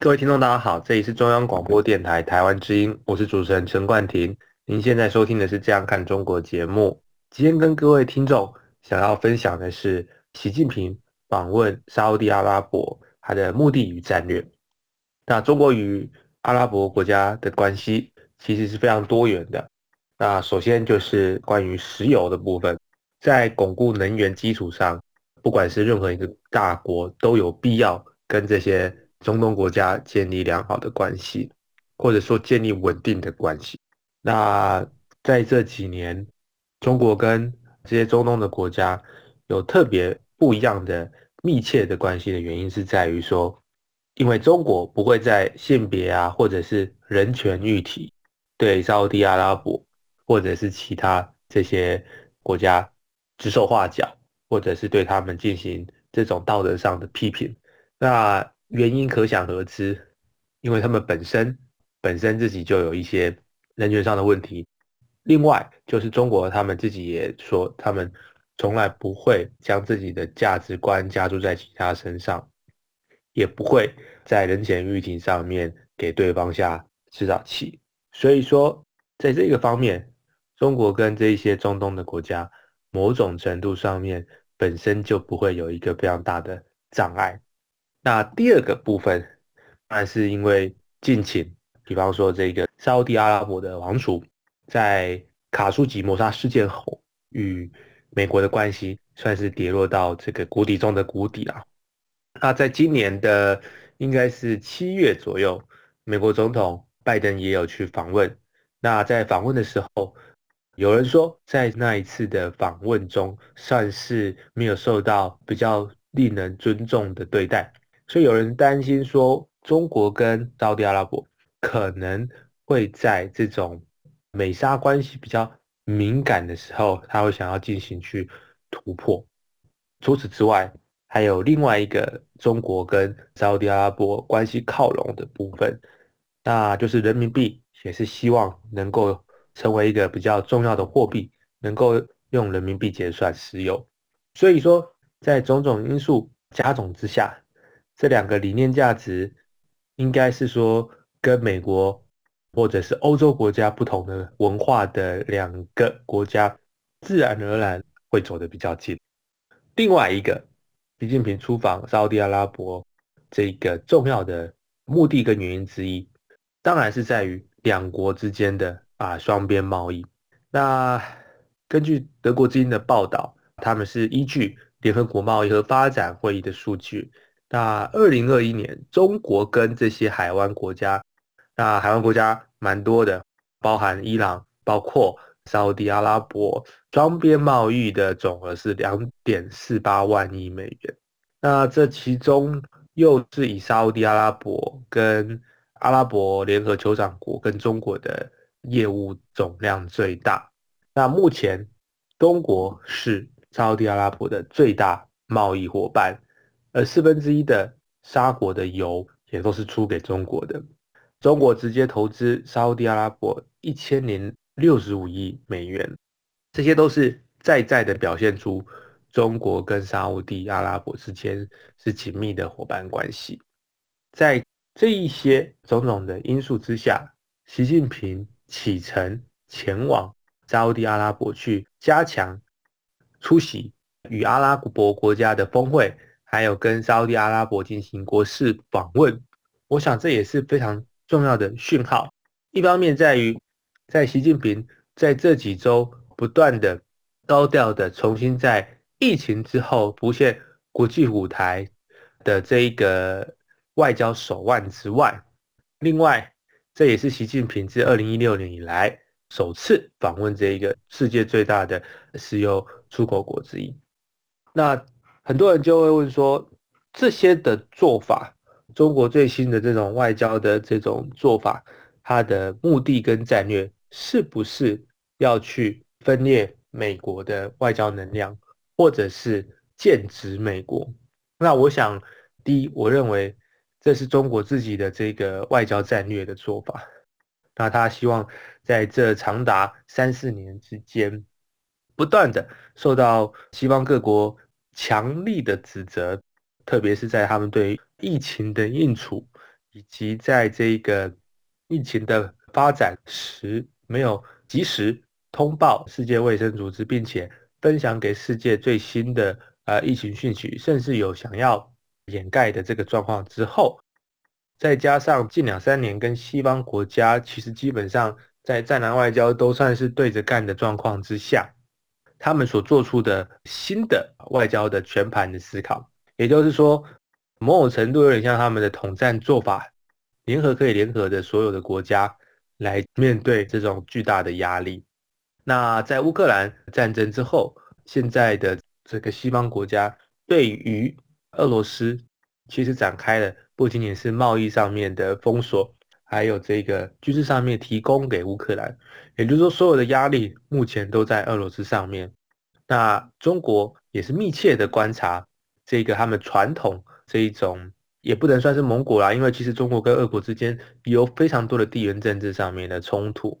各位听众，大家好，这里是中央广播电台台湾之音，我是主持人陈冠廷。您现在收听的是《这样看中国》节目。今天跟各位听众想要分享的是习近平访问沙地阿拉伯，他的目的与战略。那中国与阿拉伯国家的关系其实是非常多元的。那首先就是关于石油的部分，在巩固能源基础上，不管是任何一个大国，都有必要跟这些中东国家建立良好的关系，或者说建立稳定的关系。那在这几年，中国跟这些中东的国家有特别不一样的密切的关系的原因，是在于说，因为中国不会在性别啊，或者是人权议题对沙地阿拉伯或者是其他这些国家指手画脚，或者是对他们进行这种道德上的批评。那原因可想而知，因为他们本身本身自己就有一些人权上的问题。另外就是中国，他们自己也说，他们从来不会将自己的价值观加注在其他身上，也不会在人权议题上面给对方下制造器。所以说，在这个方面，中国跟这一些中东的国家，某种程度上面本身就不会有一个非常大的障碍。那第二个部分，当然是因为近亲，比方说这个沙地阿拉伯的王储。在卡舒吉谋杀事件后，与美国的关系算是跌落到这个谷底中的谷底啊。那在今年的应该是七月左右，美国总统拜登也有去访问。那在访问的时候，有人说在那一次的访问中，算是没有受到比较令人尊重的对待，所以有人担心说，中国跟沙特阿拉伯可能会在这种。美沙关系比较敏感的时候，他会想要进行去突破。除此之外，还有另外一个中国跟沙特阿拉伯关系靠拢的部分，那就是人民币也是希望能够成为一个比较重要的货币，能够用人民币结算石油。所以说，在种种因素加总之下，这两个理念价值应该是说跟美国。或者是欧洲国家不同的文化的两个国家，自然而然会走得比较近。另外一个，习近平出访沙特阿拉伯这个重要的目的跟原因之一，当然是在于两国之间的啊双边贸易。那根据德国之音的报道，他们是依据联合国贸易和发展会议的数据，那二零二一年中国跟这些海湾国家。那海湾国家蛮多的，包含伊朗，包括沙特阿拉伯，双边贸易的总额是两点四八万亿美元。那这其中又是以沙特阿拉伯跟阿拉伯联合酋长国跟中国的业务总量最大。那目前中国是沙特阿拉伯的最大贸易伙伴，而四分之一的沙国的油也都是出给中国的。中国直接投资沙特阿拉伯一千零六十五亿美元，这些都是在在的表现出中国跟沙特阿拉伯之间是紧密的伙伴关系。在这一些种种的因素之下，习近平启程前往沙特阿拉伯去加强出席与阿拉伯国家的峰会，还有跟沙特阿拉伯进行国事访问。我想这也是非常。重要的讯号，一方面在于，在习近平在这几周不断的高调的重新在疫情之后浮现国际舞台的这一个外交手腕之外，另外这也是习近平自二零一六年以来首次访问这一个世界最大的石油出口国之一。那很多人就会问说，这些的做法。中国最新的这种外交的这种做法，它的目的跟战略是不是要去分裂美国的外交能量，或者是剑指美国？那我想，第一，我认为这是中国自己的这个外交战略的做法。那他希望在这长达三四年之间，不断的受到西方各国强力的指责，特别是在他们对疫情的应处，以及在这个疫情的发展时没有及时通报世界卫生组织，并且分享给世界最新的呃疫情讯息，甚至有想要掩盖的这个状况之后。再加上近两三年跟西方国家其实基本上在战狼外交都算是对着干的状况之下，他们所做出的新的外交的全盘的思考，也就是说，某种程度有点像他们的统战做法，联合可以联合的所有的国家来面对这种巨大的压力。那在乌克兰战争之后，现在的这个西方国家对于俄罗斯其实展开了。不仅仅是贸易上面的封锁，还有这个军事上面提供给乌克兰，也就是说，所有的压力目前都在俄罗斯上面。那中国也是密切的观察这个他们传统这一种，也不能算是盟国啦，因为其实中国跟俄国之间有非常多的地缘政治上面的冲突，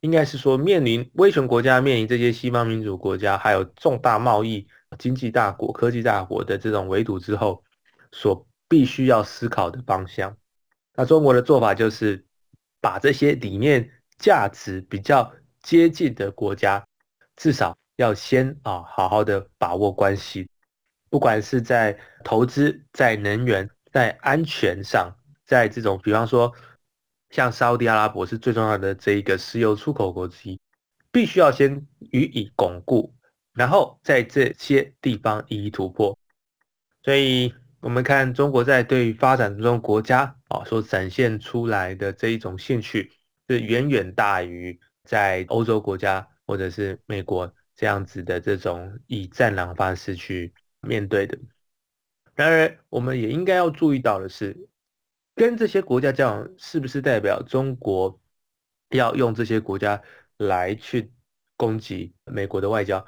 应该是说面临威权国家面临这些西方民主国家，还有重大贸易、经济大国、科技大国的这种围堵之后所。必须要思考的方向。那中国的做法就是把这些理念、价值比较接近的国家，至少要先啊好好的把握关系。不管是在投资、在能源、在安全上，在这种比方说像沙特阿拉伯是最重要的这一个石油出口国之一，必须要先予以巩固，然后在这些地方一一突破。所以。我们看中国在对发展中国家啊所展现出来的这一种兴趣，是远远大于在欧洲国家或者是美国这样子的这种以战狼方式去面对的。然而，我们也应该要注意到的是，跟这些国家交往是不是代表中国要用这些国家来去攻击美国的外交？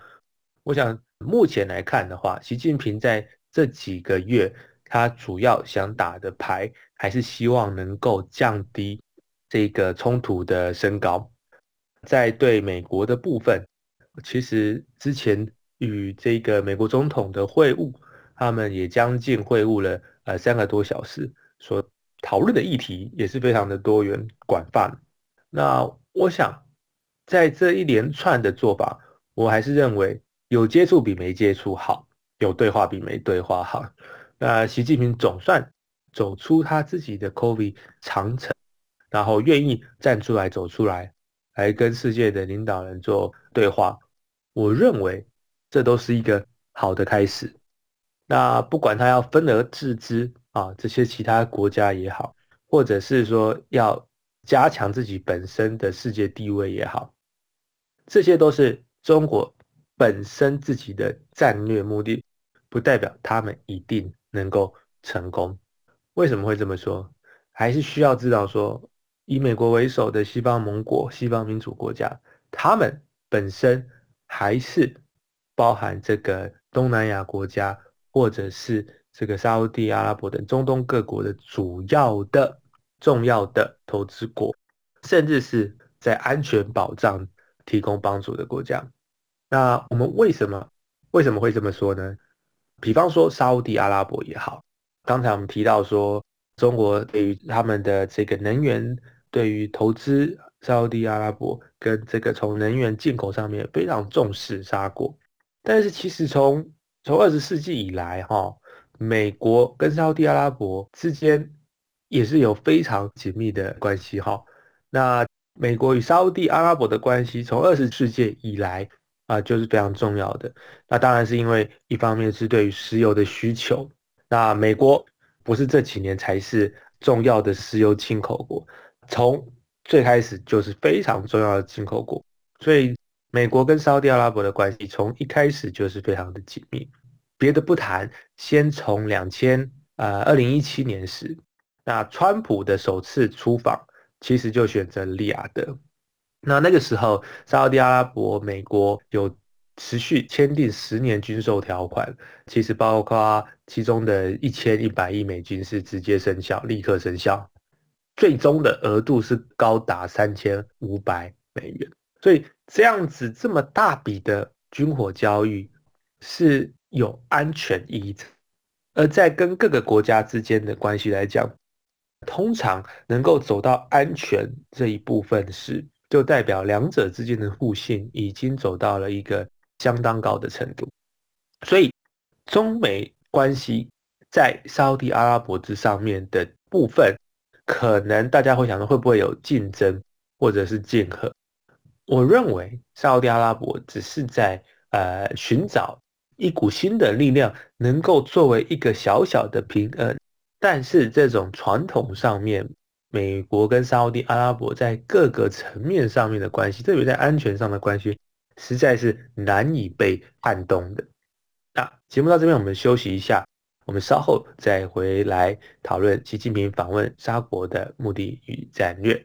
我想目前来看的话，习近平在。这几个月，他主要想打的牌，还是希望能够降低这个冲突的升高。在对美国的部分，其实之前与这个美国总统的会晤，他们也将近会晤了呃三个多小时，所讨论的议题也是非常的多元广泛。那我想，在这一连串的做法，我还是认为有接触比没接触好。有对话比没对话好。那习近平总算走出他自己的 COVID 长城，然后愿意站出来走出来，来跟世界的领导人做对话。我认为这都是一个好的开始。那不管他要分而治之啊，这些其他国家也好，或者是说要加强自己本身的世界地位也好，这些都是中国。本身自己的战略目的，不代表他们一定能够成功。为什么会这么说？还是需要知道说，以美国为首的西方盟国、西方民主国家，他们本身还是包含这个东南亚国家，或者是这个沙地阿拉伯等中东各国的主要的、重要的投资国，甚至是在安全保障提供帮助的国家。那我们为什么为什么会这么说呢？比方说沙地阿拉伯也好，刚才我们提到说，中国对于他们的这个能源，对于投资沙地阿拉伯跟这个从能源进口上面非常重视沙国。但是其实从从二十世纪以来，哈，美国跟沙地阿拉伯之间也是有非常紧密的关系，哈。那美国与沙地阿拉伯的关系，从二十世纪以来。啊，就是非常重要的。那当然是因为一方面是对于石油的需求。那美国不是这几年才是重要的石油进口国，从最开始就是非常重要的进口国。所以美国跟沙特阿拉伯的关系从一开始就是非常的紧密。别的不谈，先从两千呃二零一七年时，那川普的首次出访，其实就选择利雅得。那那个时候，沙特阿拉伯、美国有持续签订十年军售条款，其实包括其中的一千一百亿美金是直接生效，立刻生效，最终的额度是高达三千五百美元。所以这样子这么大笔的军火交易是有安全意义的，而在跟各个国家之间的关系来讲，通常能够走到安全这一部分是，就代表两者之间的互信已经走到了一个相当高的程度。所以，中美关系在沙特阿拉伯之上面的部分，可能大家会想到会不会有竞争或者是竞合？我认为沙特阿拉伯只是在呃寻找一股新的力量，能够作为一个小小的平衡。但是这种传统上面，美国跟沙特阿拉伯在各个层面上面的关系，特别在安全上的关系，实在是难以被撼动的。那节目到这边，我们休息一下，我们稍后再回来讨论习近平访问沙国的目的与战略。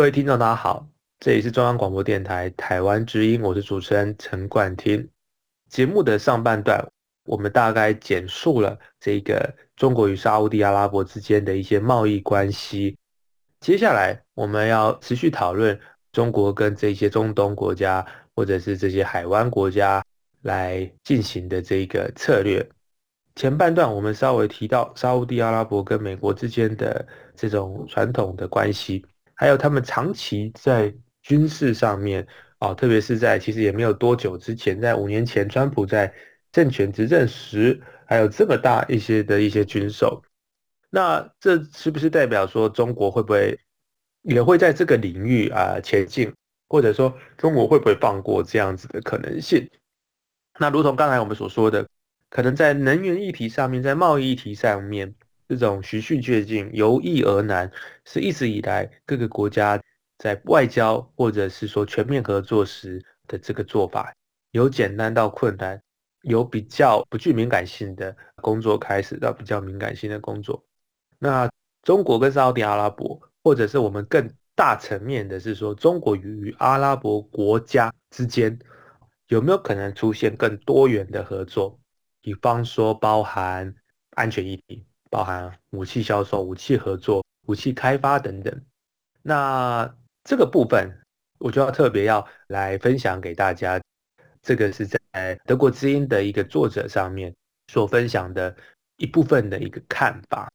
各位听众，大家好，这里是中央广播电台台湾之音，我是主持人陈冠廷。节目的上半段，我们大概简述了这个中国与沙地阿拉伯之间的一些贸易关系。接下来，我们要持续讨论中国跟这些中东国家或者是这些海湾国家来进行的这个策略。前半段我们稍微提到沙地阿拉伯跟美国之间的这种传统的关系。还有他们长期在军事上面啊，特别是在其实也没有多久之前，在五年前，川普在政权执政时，还有这么大一些的一些军售，那这是不是代表说中国会不会也会在这个领域啊前进，或者说中国会不会放过这样子的可能性？那如同刚才我们所说的，可能在能源议题上面，在贸易议题上面。这种循序渐进、由易而难，是一直以来各个国家在外交或者是说全面合作时的这个做法，由简单到困难，由比较不具敏感性的工作开始到比较敏感性的工作。那中国跟沙特阿拉伯，或者是我们更大层面的是说，中国与阿拉伯国家之间有没有可能出现更多元的合作？比方说，包含安全议题。包含武器销售、武器合作、武器开发等等。那这个部分，我就要特别要来分享给大家。这个是在德国之音的一个作者上面所分享的一部分的一个看法。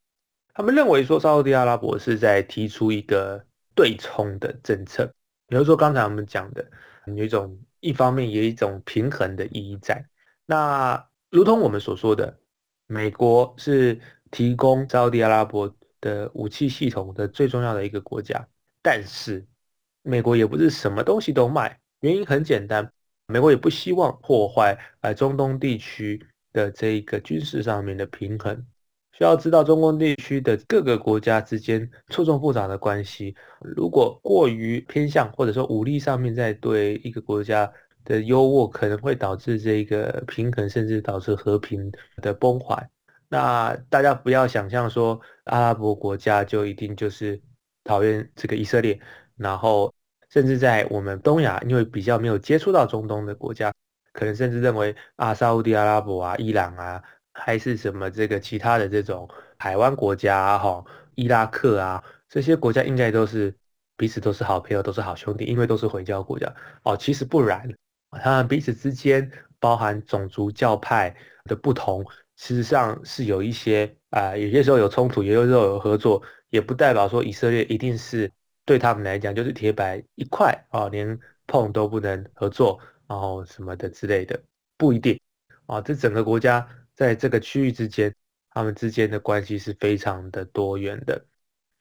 他们认为说，沙地阿拉伯是在提出一个对冲的政策，比如说刚才我们讲的，有一种一方面有一种平衡的意义在。那如同我们所说的，美国是提供沙地阿拉伯的武器系统的最重要的一个国家，但是美国也不是什么东西都卖，原因很简单。美国也不希望破坏呃中东地区的这一个军事上面的平衡。需要知道中东地区的各个国家之间错综复杂的关系，如果过于偏向或者说武力上面在对一个国家的优渥，可能会导致这个平衡，甚至导致和平的崩坏。那大家不要想象说阿拉伯国家就一定就是讨厌这个以色列，然后。甚至在我们东亚，因为比较没有接触到中东的国家，可能甚至认为啊，沙地阿拉伯啊、伊朗啊，还是什么这个其他的这种海湾国家啊哈、伊拉克啊，这些国家应该都是彼此都是好朋友，都是好兄弟，因为都是回教国家哦。其实不然，他们彼此之间包含种族教派的不同，事实上是有一些啊，有些时候有冲突，有些时候有合作，也不代表说以色列一定是。对他们来讲，就是铁板一块啊，连碰都不能合作，然后什么的之类的，不一定啊。这整个国家在这个区域之间，他们之间的关系是非常的多元的。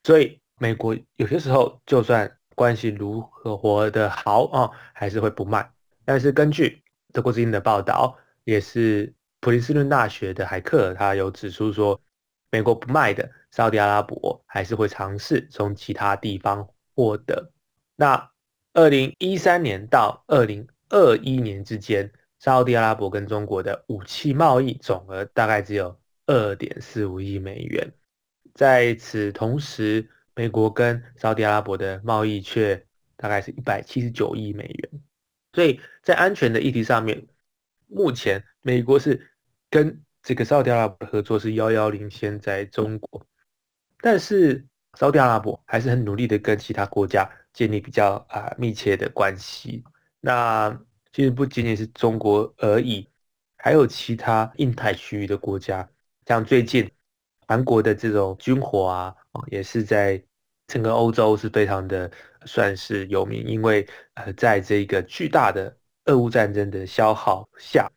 所以，美国有些时候就算关系如何活得好啊，还是会不卖。但是，根据德国之音的报道，也是普林斯顿大学的海克尔，他有指出说，美国不卖的，沙特阿拉伯还是会尝试从其他地方。获得那二零一三年到二零二一年之间，沙特阿拉伯跟中国的武器贸易总额大概只有二点四五亿美元。在此同时，美国跟沙特阿拉伯的贸易却大概是一百七十九亿美元。所以在安全的议题上面，目前美国是跟这个沙特阿拉伯合作是遥遥领先在中国，但是。沙特阿拉伯还是很努力的跟其他国家建立比较啊密切的关系。那其实不仅仅是中国而已，还有其他印太区域的国家，像最近韩国的这种军火啊，也是在整个欧洲是非常的算是有名，因为呃在这个巨大的俄乌战争的消耗下，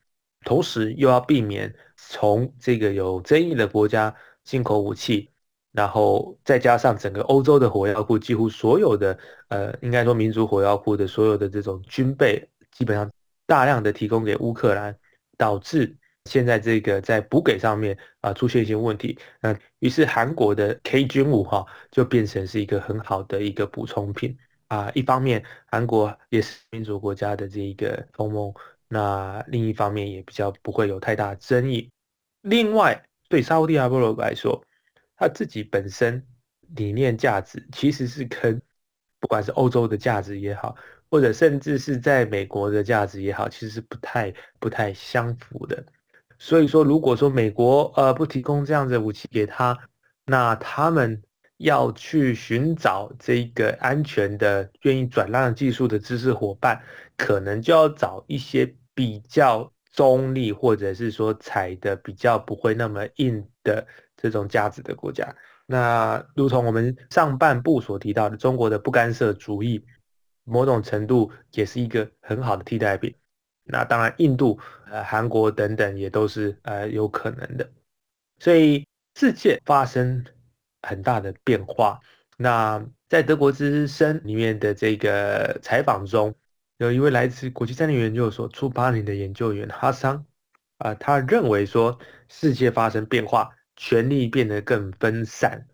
同时又要避免从这个有争议的国家进口武器。然后再加上整个欧洲的火药库，几乎所有的呃，应该说民族火药库的所有的这种军备，基本上大量的提供给乌克兰，导致现在这个在补给上面啊出现一些问题。那于是韩国的 K 军五哈就变成是一个很好的一个补充品啊。一方面韩国也是民主国家的这一个同盟，那另一方面也比较不会有太大争议。另外对沙特阿拉伯来说，他自己本身理念价值其实是跟不管是欧洲的价值也好，或者甚至是在美国的价值也好，其实是不太不太相符的。所以说，如果说美国呃不提供这样的武器给他，那他们要去寻找这个安全的、愿意转让技术的知识伙伴，可能就要找一些比较中立，或者是说踩的比较不会那么硬的。这种价值的国家，那如同我们上半部所提到的，中国的不干涉主义，某种程度也是一个很好的替代品。那当然，印度、呃、韩国等等也都是呃有可能的。所以世界发生很大的变化。那在德国之声里面的这个采访中，有一位来自国际战略研究所出八年的研究员哈桑啊，他认为说世界发生变化。权力变得更分散，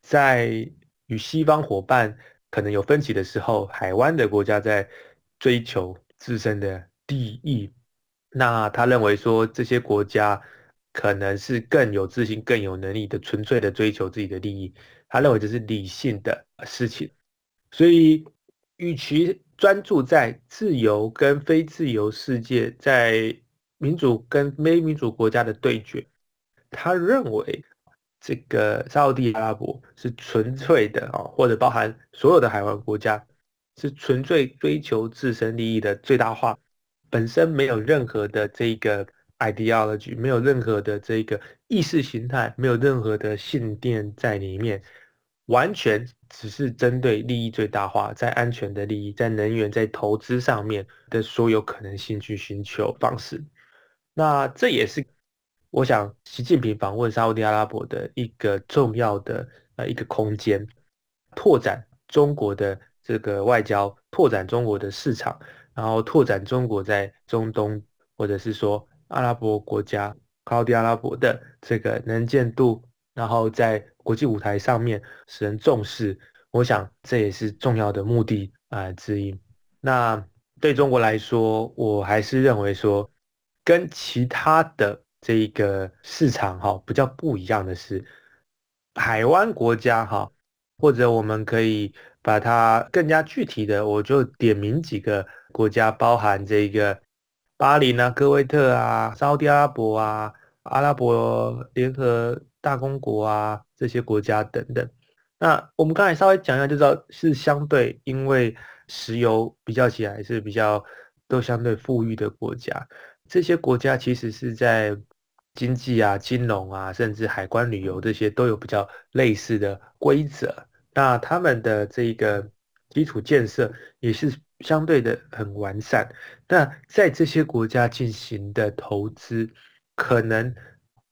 在与西方伙伴可能有分歧的时候，海湾的国家在追求自身的利益。那他认为说，这些国家可能是更有自信、更有能力的，纯粹的追求自己的利益。他认为这是理性的事情。所以，与其专注在自由跟非自由世界，在民主跟非民主国家的对决。他认为这个沙地阿拉伯是纯粹的啊，或者包含所有的海湾国家，是纯粹追求自身利益的最大化，本身没有任何的这个 ideology，没有任何的这个意识形态，没有任何的信念在里面，完全只是针对利益最大化，在安全的利益、在能源、在投资上面的所有可能性去寻求方式。那这也是。我想，习近平访问沙特阿拉伯的一个重要的呃一个空间，拓展中国的这个外交，拓展中国的市场，然后拓展中国在中东或者是说阿拉伯国家沙特阿拉伯的这个能见度，然后在国际舞台上面使人重视。我想这也是重要的目的啊之一。那对中国来说，我还是认为说，跟其他的。这一个市场哈比较不一样的是，海湾国家哈，或者我们可以把它更加具体的，我就点名几个国家，包含这个巴林啊、科威特啊、沙特阿拉伯啊、阿拉伯联合大公国啊这些国家等等。那我们刚才稍微讲一下就知道，是相对因为石油比较起来是比较都相对富裕的国家，这些国家其实是在。经济啊、金融啊，甚至海关旅游这些都有比较类似的规则。那他们的这个基础建设也是相对的很完善。那在这些国家进行的投资，可能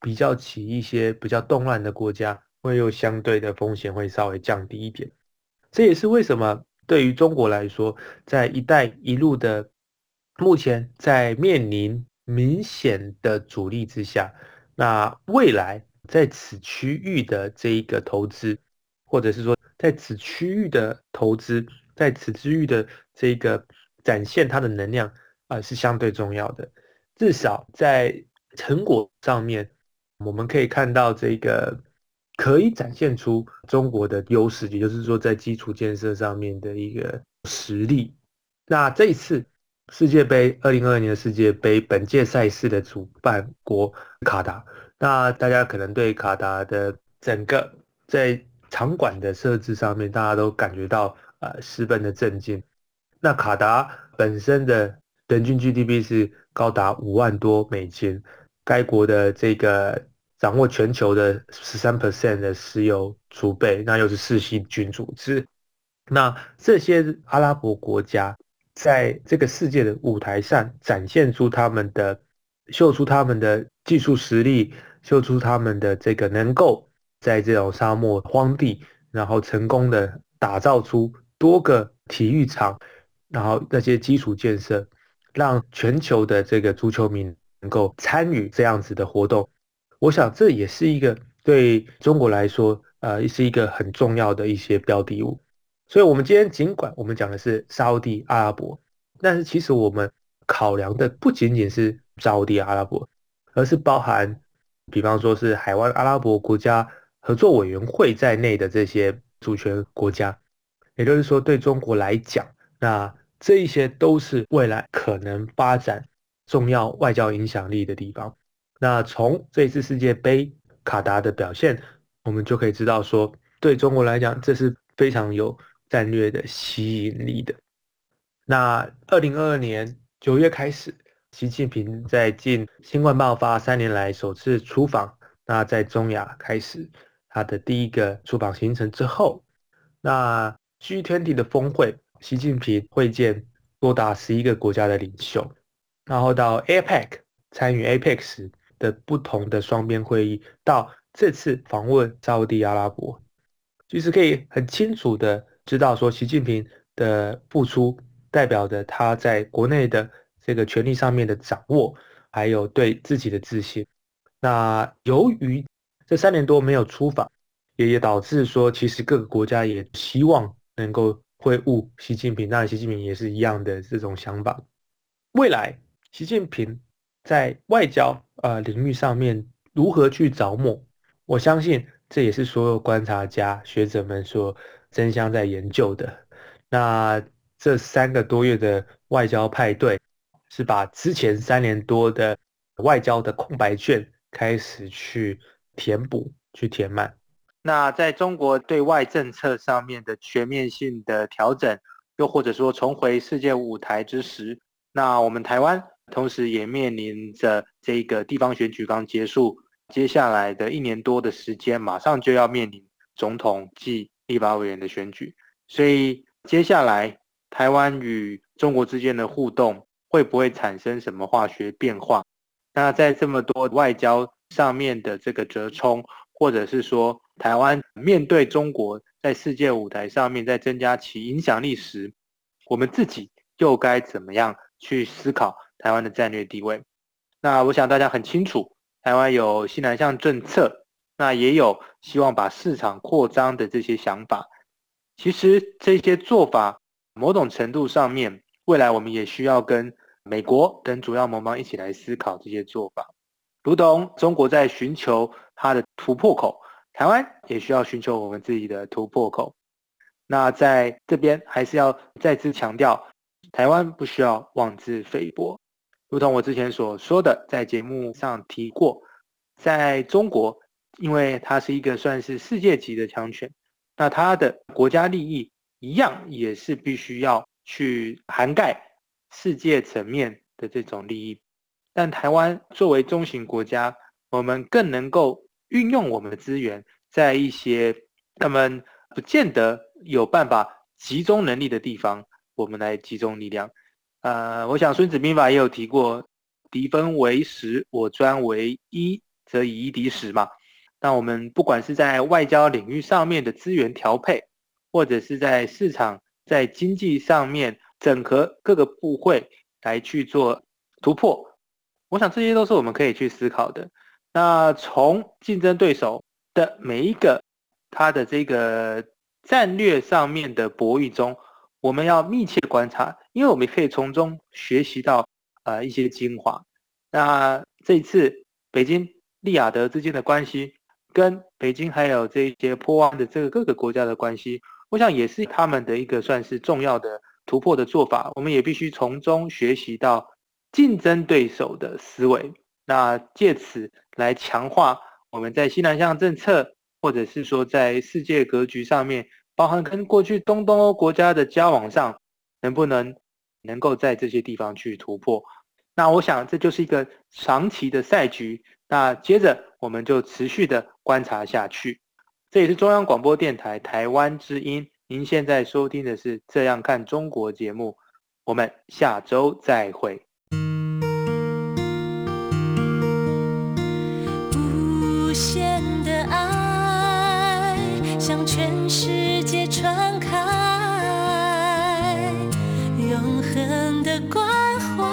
比较起一些比较动乱的国家，会有相对的风险会稍微降低一点。这也是为什么对于中国来说，在“一带一路”的目前在面临。明显的阻力之下，那未来在此区域的这一个投资，或者是说在此区域的投资，在此之域的这个展现它的能量啊，是相对重要的。至少在成果上面，我们可以看到这个可以展现出中国的优势，也就是说在基础建设上面的一个实力。那这一次。世界杯二零二二年的世界杯本届赛事的主办国卡达，那大家可能对卡达的整个在场馆的设置上面，大家都感觉到呃十分的震惊。那卡达本身的人均 GDP 是高达五万多美金，该国的这个掌握全球的十三 percent 的石油储备，那又是世袭军组织，那这些阿拉伯国家。在这个世界的舞台上展现出他们的、秀出他们的技术实力，秀出他们的这个能够在这种沙漠荒地，然后成功的打造出多个体育场，然后那些基础建设，让全球的这个足球迷能够参与这样子的活动。我想这也是一个对中国来说，呃，是一个很重要的一些标的物。所以，我们今天尽管我们讲的是沙地阿拉伯，但是其实我们考量的不仅仅是沙地阿拉伯，而是包含，比方说是海湾阿拉伯国家合作委员会在内的这些主权国家。也就是说，对中国来讲，那这一些都是未来可能发展重要外交影响力的地方。那从这一次世界杯卡达的表现，我们就可以知道说，对中国来讲，这是非常有。战略的吸引力的。那二零二二年九月开始，习近平在近新冠爆发三年来首次出访，那在中亚开始他的第一个出访行程之后，那 G20 的峰会，习近平会见多达十一个国家的领袖，然后到 APEC 参与 APEC 的不同的双边会议，到这次访问沙地阿拉伯，其实可以很清楚的。知道说习近平的付出代表着他在国内的这个权力上面的掌握，还有对自己的自信。那由于这三年多没有出访，也也导致说其实各个国家也希望能够会晤习近平。那习近平也是一样的这种想法。未来习近平在外交呃领域上面如何去着墨，我相信这也是所有观察家学者们所。争相在研究的，那这三个多月的外交派对，是把之前三年多的外交的空白卷开始去填补、去填满。那在中国对外政策上面的全面性的调整，又或者说重回世界舞台之时，那我们台湾同时也面临着这个地方选举刚结束，接下来的一年多的时间，马上就要面临总统及立法委员的选举，所以接下来台湾与中国之间的互动会不会产生什么化学变化？那在这么多外交上面的这个折冲，或者是说，台湾面对中国在世界舞台上面在增加其影响力时，我们自己又该怎么样去思考台湾的战略地位？那我想大家很清楚，台湾有西南向政策，那也有希望把市场扩张的这些想法。其实这些做法，某种程度上面，未来我们也需要跟美国等主要盟邦一起来思考这些做法，如同中国在寻求它的突破口。台湾也需要寻求我们自己的突破口。那在这边还是要再次强调，台湾不需要妄自菲薄。如同我之前所说的，在节目上提过，在中国，因为它是一个算是世界级的强权，那它的国家利益一样也是必须要去涵盖世界层面的这种利益。但台湾作为中型国家，我们更能够。运用我们的资源，在一些他们不见得有办法集中能力的地方，我们来集中力量。呃，我想《孙子兵法》也有提过，“敌分为十，我专为一，则以一敌十”嘛。那我们不管是在外交领域上面的资源调配，或者是在市场、在经济上面整合各个部会来去做突破，我想这些都是我们可以去思考的。那从竞争对手的每一个他的这个战略上面的博弈中，我们要密切观察，因为我们可以从中学习到呃一些精华。那这一次北京利雅得之间的关系，跟北京还有这些坡湾的这个各个国家的关系，我想也是他们的一个算是重要的突破的做法。我们也必须从中学习到竞争对手的思维。那借此来强化我们在西南向政策，或者是说在世界格局上面，包含跟过去东东欧国家的交往上，能不能能够在这些地方去突破？那我想这就是一个长期的赛局。那接着我们就持续的观察下去。这也是中央广播电台台湾之音，您现在收听的是《这样看中国》节目，我们下周再会。全世界传开，永恒的关怀，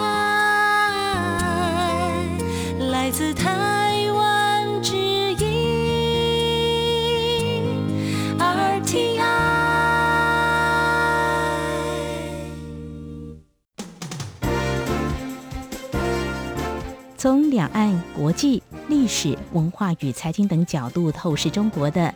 来自台湾之音 RTI。从两岸、国际、历史文化与财经等角度透视中国的。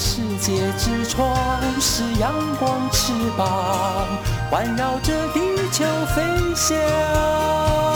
世界之窗，是阳光翅膀，环绕着地球飞翔。